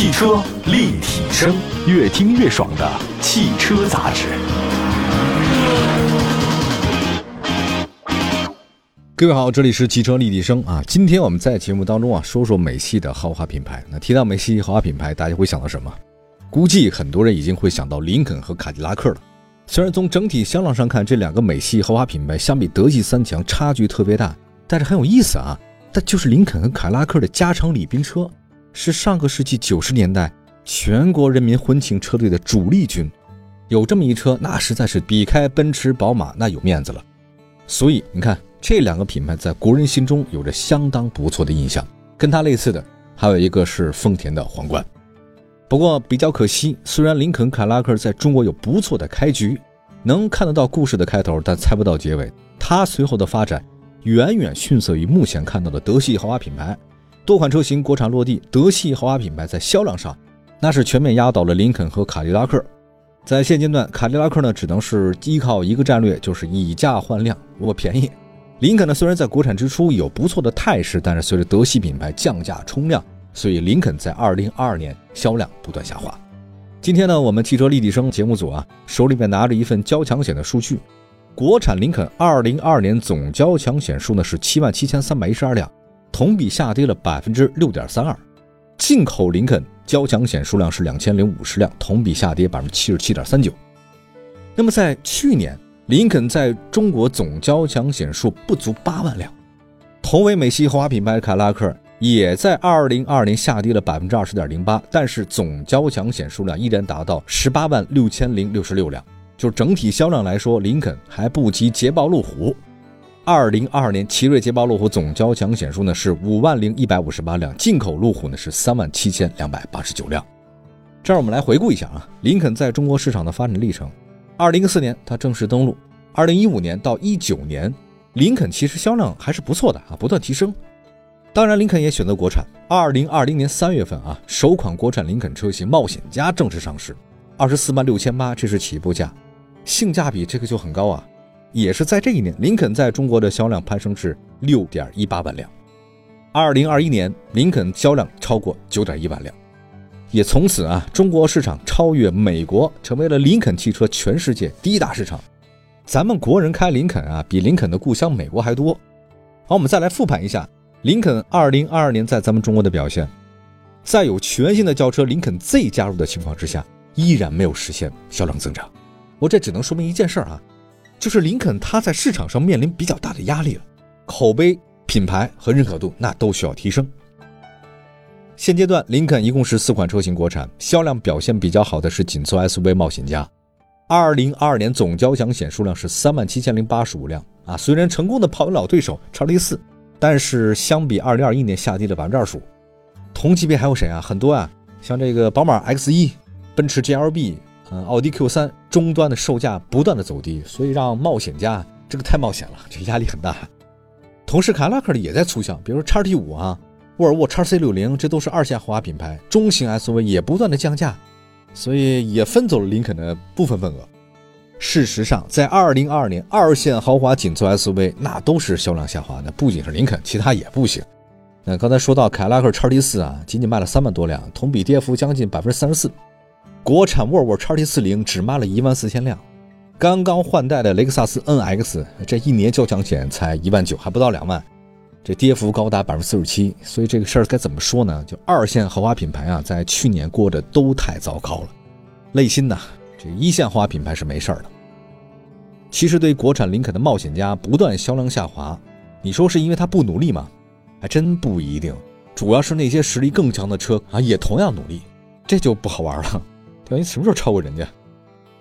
汽车立体声，越听越爽的汽车杂志。各位好，这里是汽车立体声啊。今天我们在节目当中啊，说说美系的豪华品牌。那提到美系豪华品牌，大家会想到什么？估计很多人已经会想到林肯和卡迪拉克了。虽然从整体销量上看，这两个美系豪华品牌相比德系三强差距特别大，但是很有意思啊。那就是林肯和凯迪拉克的加长礼宾车，是上个世纪九十年代全国人民婚庆车队的主力军。有这么一车，那实在是比开奔驰、宝马那有面子了。所以你看。这两个品牌在国人心中有着相当不错的印象，跟它类似的还有一个是丰田的皇冠。不过比较可惜，虽然林肯凯拉克在中国有不错的开局，能看得到故事的开头，但猜不到结尾。它随后的发展远远逊色于目前看到的德系豪华品牌。多款车型国产落地，德系豪华品牌在销量上那是全面压倒了林肯和卡迪拉克。在现阶段，卡迪拉克呢只能是依靠一个战略，就是以价换量，我便宜。林肯呢，虽然在国产之初有不错的态势，但是随着德系品牌降价冲量，所以林肯在二零二二年销量不断下滑。今天呢，我们汽车立体声节目组啊，手里面拿着一份交强险的数据，国产林肯二零二二年总交强险数呢是七万七千三百一十二辆，同比下跌了百分之六点三二；进口林肯交强险数量是两千零五十辆，同比下跌百分之七十七点三九。那么在去年。林肯在中国总交强险数不足八万辆，同为美系豪华品牌的凯拉克也在二零二零下跌了百分之二十点零八，但是总交强险数量依然达到十八万六千零六十六辆。就整体销量来说，林肯还不及捷豹路虎。二零二二年，奇瑞捷豹路虎总交强险数呢是五万零一百五十八辆，进口路虎呢是三万七千两百八十九辆。这儿我们来回顾一下啊，林肯在中国市场的发展历程。二零一四年，它正式登陆。二零一五年到一九年，林肯其实销量还是不错的啊，不断提升。当然，林肯也选择国产。二零二零年三月份啊，首款国产林肯车型冒险家正式上市，二十四万六千八，这是起步价，性价比这个就很高啊。也是在这一年，林肯在中国的销量攀升至六点一八万辆。二零二一年，林肯销量超过九点一万辆。也从此啊，中国市场超越美国，成为了林肯汽车全世界第一大市场。咱们国人开林肯啊，比林肯的故乡美国还多。好，我们再来复盘一下林肯2022年在咱们中国的表现。在有全新的轿车林肯 Z 加入的情况之下，依然没有实现销量增长。我这只能说明一件事儿啊，就是林肯它在市场上面临比较大的压力了，口碑、品牌和认可度那都需要提升。现阶段，林肯一共是四款车型国产，销量表现比较好的是紧凑 SUV 冒险家。二零二二年总交强险数量是三万七千零八十五辆啊，虽然成功的跑赢老对手叉 T 四，但是相比二零二一年下跌了百分之二十五。同级别还有谁啊？很多啊，像这个宝马 X 一、奔驰 GLB、嗯，奥迪 Q 三，终端的售价不断的走低，所以让冒险家这个太冒险了，这压力很大。同时，凯迪拉克的也在促销，比如说叉 T 五啊。沃尔沃 x C 六零，这都是二线豪华品牌，中型 SUV 也不断的降价，所以也分走了林肯的部分份额。事实上，在二零二二年，二线豪华紧凑 SUV 那都是销量下滑的，不仅是林肯，其他也不行。那刚才说到凯迪拉克 x T 四啊，仅仅卖了三万多辆，同比跌幅将近百分之三十四。国产沃尔沃 x T 四零只卖了一万四千辆，刚刚换代的雷克萨斯 NX 这一年交强险才一万九，还不到两万。这跌幅高达百分之四十七，所以这个事儿该怎么说呢？就二线豪华品牌啊，在去年过得都太糟糕了，累心呐。这一线豪华品牌是没事儿的。其实对国产林肯的冒险家不断销量下滑，你说是因为他不努力吗？还真不一定，主要是那些实力更强的车啊也同样努力，这就不好玩了。对吧？你什么时候超过人家？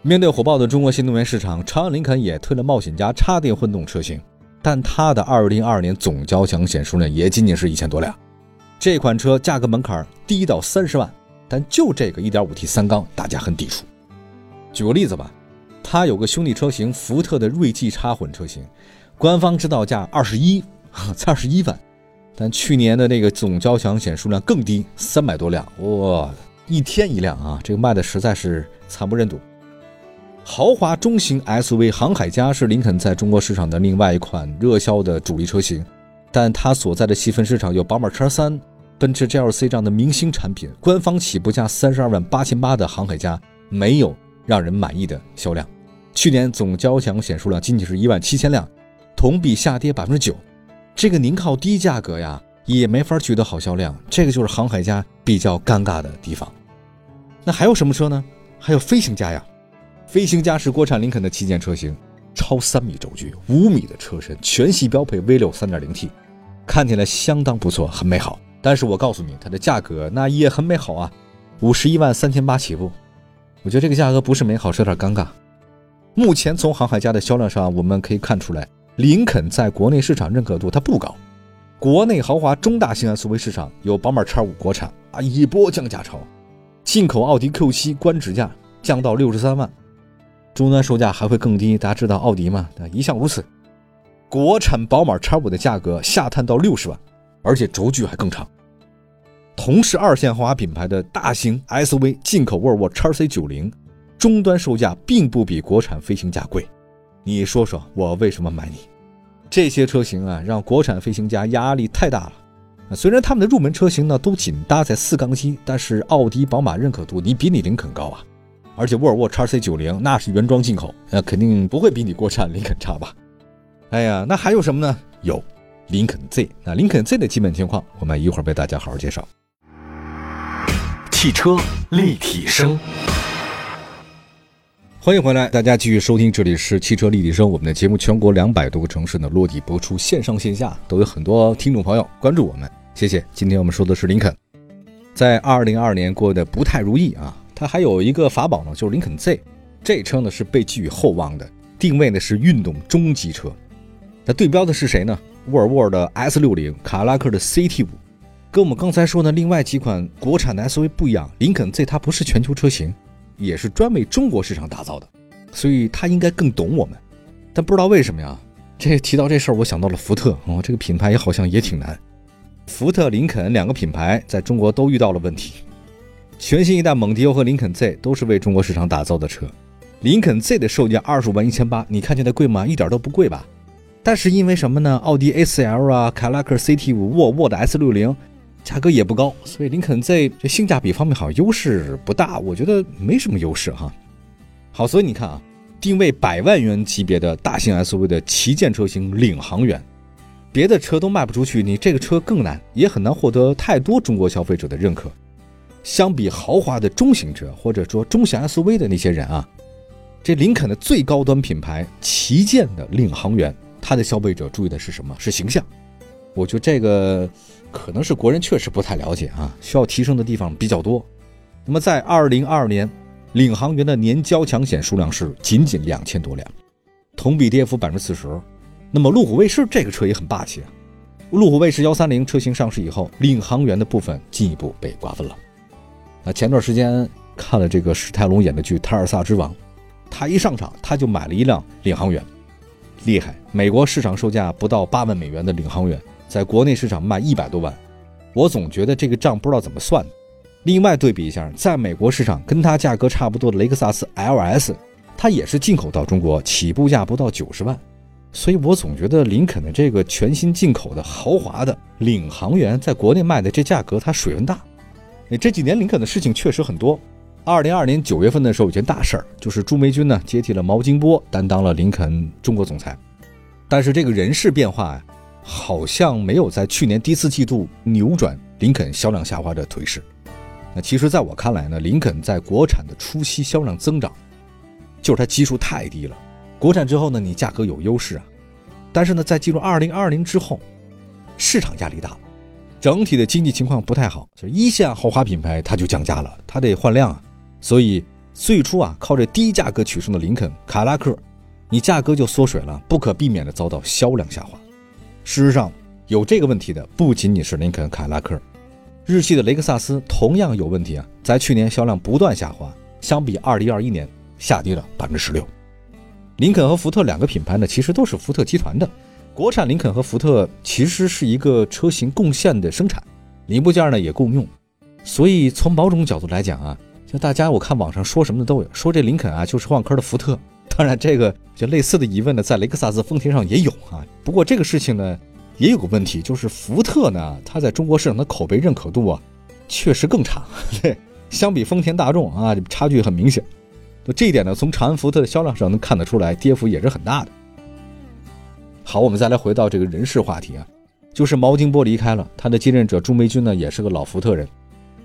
面对火爆的中国新能源市场，长安林肯也推了冒险家插电混动车型。但它的二零二二年总交强险数量也仅仅是一千多辆，这款车价格门槛低到三十万，但就这个一点五 T 三缸，大家很抵触。举个例子吧，它有个兄弟车型福特的锐际插混车型，官方指导价二十一，才二十一万，但去年的那个总交强险数量更低，三百多辆，哇，一天一辆啊，这个卖的实在是惨不忍睹。豪华中型 SUV 航海家是林肯在中国市场的另外一款热销的主力车型，但它所在的细分市场有宝马 X3、奔驰 GLC 这样的明星产品，官方起步价三十二万八千八的航海家没有让人满意的销量。去年总交强险数量仅仅是一万七千辆，同比下跌百分之九。这个您靠低价格呀，也没法取得好销量，这个就是航海家比较尴尬的地方。那还有什么车呢？还有飞行家呀。飞行家是国产林肯的旗舰车型，超三米轴距，五米的车身，全系标配 V 六三点零 T，看起来相当不错，很美好。但是我告诉你，它的价格那也很美好啊，五十一万三千八起步。我觉得这个价格不是美好，是有点尴尬。目前从航海家的销量上，我们可以看出来，林肯在国内市场认可度它不高。国内豪华中大型 SUV 市场有宝马 X5 国产啊，一波降价潮，进口奥迪 Q7 官直价降到六十三万，终端售价还会更低。大家知道奥迪嘛？一向如此。国产宝马 X5 的价格下探到六十万，而且轴距还更长。同是二线豪华品牌的大型 SUV 进口沃尔沃 XC90。终端售价并不比国产飞行家贵，你说说我为什么买你？这些车型啊，让国产飞行家压力太大了。虽然他们的入门车型呢都仅搭载四缸机，但是奥迪、宝马认可度你比你林肯高啊。而且沃尔沃 XC90 那是原装进口，那肯定不会比你国产林肯差吧？哎呀，那还有什么呢？有林肯 Z。那林肯 Z 的基本情况，我们一会儿为大家好好介绍。汽车立体声。欢迎回来，大家继续收听，这里是汽车立体声。我们的节目全国两百多个城市呢落地播出，线上线下都有很多听众朋友关注我们，谢谢。今天我们说的是林肯，在二零二二年过得不太如意啊。它还有一个法宝呢，就是林肯 Z，这车呢是被寄予厚望的，定位呢是运动中级车。那对标的是谁呢？沃尔沃的 S 六零，卡拉克的 CT 五。跟我们刚才说的另外几款国产的 SUV 不一样，林肯 Z 它不是全球车型。也是专为中国市场打造的，所以他应该更懂我们。但不知道为什么呀？这提到这事儿，我想到了福特哦，这个品牌也好像也挺难。福特、林肯两个品牌在中国都遇到了问题。全新一代蒙迪欧和林肯 Z 都是为中国市场打造的车。林肯 Z 的售价二十五万一千八，你看起来贵吗？一点都不贵吧？但是因为什么呢？奥迪 A4L 啊，凯迪拉克 CT5，沃尔沃的 S60。价格也不高，所以林肯 Z 这性价比方面好像优势不大，我觉得没什么优势哈。好，所以你看啊，定位百万元级别的大型 SUV 的旗舰车型领航员，别的车都卖不出去，你这个车更难，也很难获得太多中国消费者的认可。相比豪华的中型车或者说中型 SUV 的那些人啊，这林肯的最高端品牌旗舰的领航员，它的消费者注意的是什么？是形象。我觉得这个。可能是国人确实不太了解啊，需要提升的地方比较多。那么在二零二二年，领航员的年交强险数量是仅仅两千多辆，同比跌幅百分之四十。那么路虎卫士这个车也很霸气啊，路虎卫士幺三零车型上市以后，领航员的部分进一步被瓜分了。那前段时间看了这个史泰龙演的剧《泰尔萨之王》，他一上场他就买了一辆领航员，厉害！美国市场售价不到八万美元的领航员。在国内市场卖一百多万，我总觉得这个账不知道怎么算。另外对比一下，在美国市场跟它价格差不多的雷克萨斯 LS，它也是进口到中国，起步价不到九十万。所以我总觉得林肯的这个全新进口的豪华的领航员，在国内卖的这价格它水分大。这几年林肯的事情确实很多。二零二年九月份的时候有件大事儿，就是朱梅军呢接替了毛金波，担当了林肯中国总裁。但是这个人事变化呀。好像没有在去年第四季度扭转林肯销量下滑的颓势。那其实，在我看来呢，林肯在国产的初期销量增长，就是它基数太低了。国产之后呢，你价格有优势啊，但是呢，在进入二零二零之后，市场压力大，整体的经济情况不太好，就一线豪华品牌它就降价了，它得换量啊。所以最初啊，靠着低价格取胜的林肯、卡拉克，你价格就缩水了，不可避免的遭到销量下滑。事实上，有这个问题的不仅仅是林肯、凯拉克，日系的雷克萨斯同样有问题啊，在去年销量不断下滑，相比二零二一年下跌了百分之十六。林肯和福特两个品牌呢，其实都是福特集团的，国产林肯和福特其实是一个车型共线的生产，零部件呢也共用，所以从某种角度来讲啊，就大家我看网上说什么的都有，说这林肯啊就是万科的福特。当然，这个就类似的疑问呢，在雷克萨斯、丰田上也有啊。不过这个事情呢，也有个问题，就是福特呢，它在中国市场的口碑认可度啊，确实更差。对，相比丰田、大众啊，差距很明显。这一点呢，从长安福特的销量上能看得出来，跌幅也是很大的。好，我们再来回到这个人事话题啊，就是毛金波离开了，他的继任者朱梅军呢，也是个老福特人，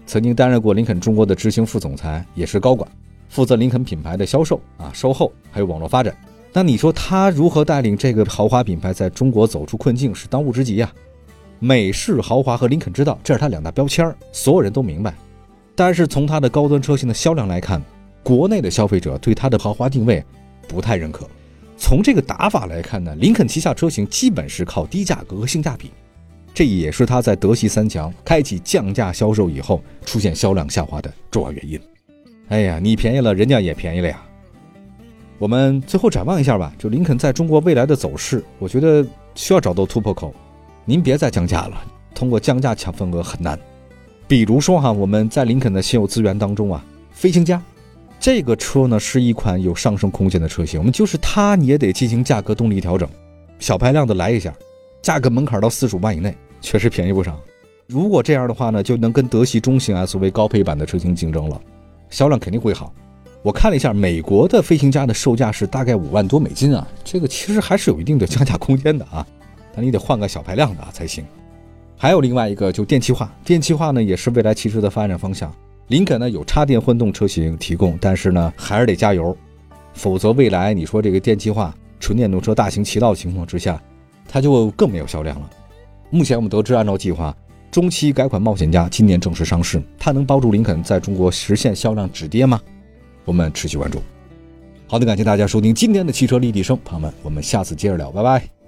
曾经担任过林肯中国的执行副总裁，也是高管，负责林肯品牌的销售啊、售后还有网络发展。那你说他如何带领这个豪华品牌在中国走出困境，是当务之急呀。美式豪华和林肯之道，这是他两大标签所有人都明白。但是从他的高端车型的销量来看，国内的消费者对它的豪华定位不太认可。从这个打法来看呢，林肯旗下车型基本是靠低价格和性价比，这也是它在德系三强开启降价销售以后出现销量下滑的重要原因。哎呀，你便宜了，人家也便宜了呀。我们最后展望一下吧，就林肯在中国未来的走势，我觉得需要找到突破口。您别再降价了，通过降价抢份额很难。比如说哈，我们在林肯的现有资源当中啊，飞行家。这个车呢是一款有上升空间的车型，我们就是它你也得进行价格动力调整，小排量的来一下，价格门槛到四十五万以内，确实便宜不少。如果这样的话呢，就能跟德系中型 SUV 高配版的车型竞争了，销量肯定会好。我看了一下，美国的飞行家的售价是大概五万多美金啊，这个其实还是有一定的降价空间的啊，但你得换个小排量的才行。还有另外一个就电气化，电气化呢也是未来汽车的发展方向。林肯呢有插电混动车型提供，但是呢还是得加油，否则未来你说这个电气化纯电动车大行其道的情况之下，它就更没有销量了。目前我们得知，按照计划，中期改款冒险家今年正式上市，它能帮助林肯在中国实现销量止跌吗？我们持续关注。好的，感谢大家收听今天的汽车立体声，朋友们，我们下次接着聊，拜拜。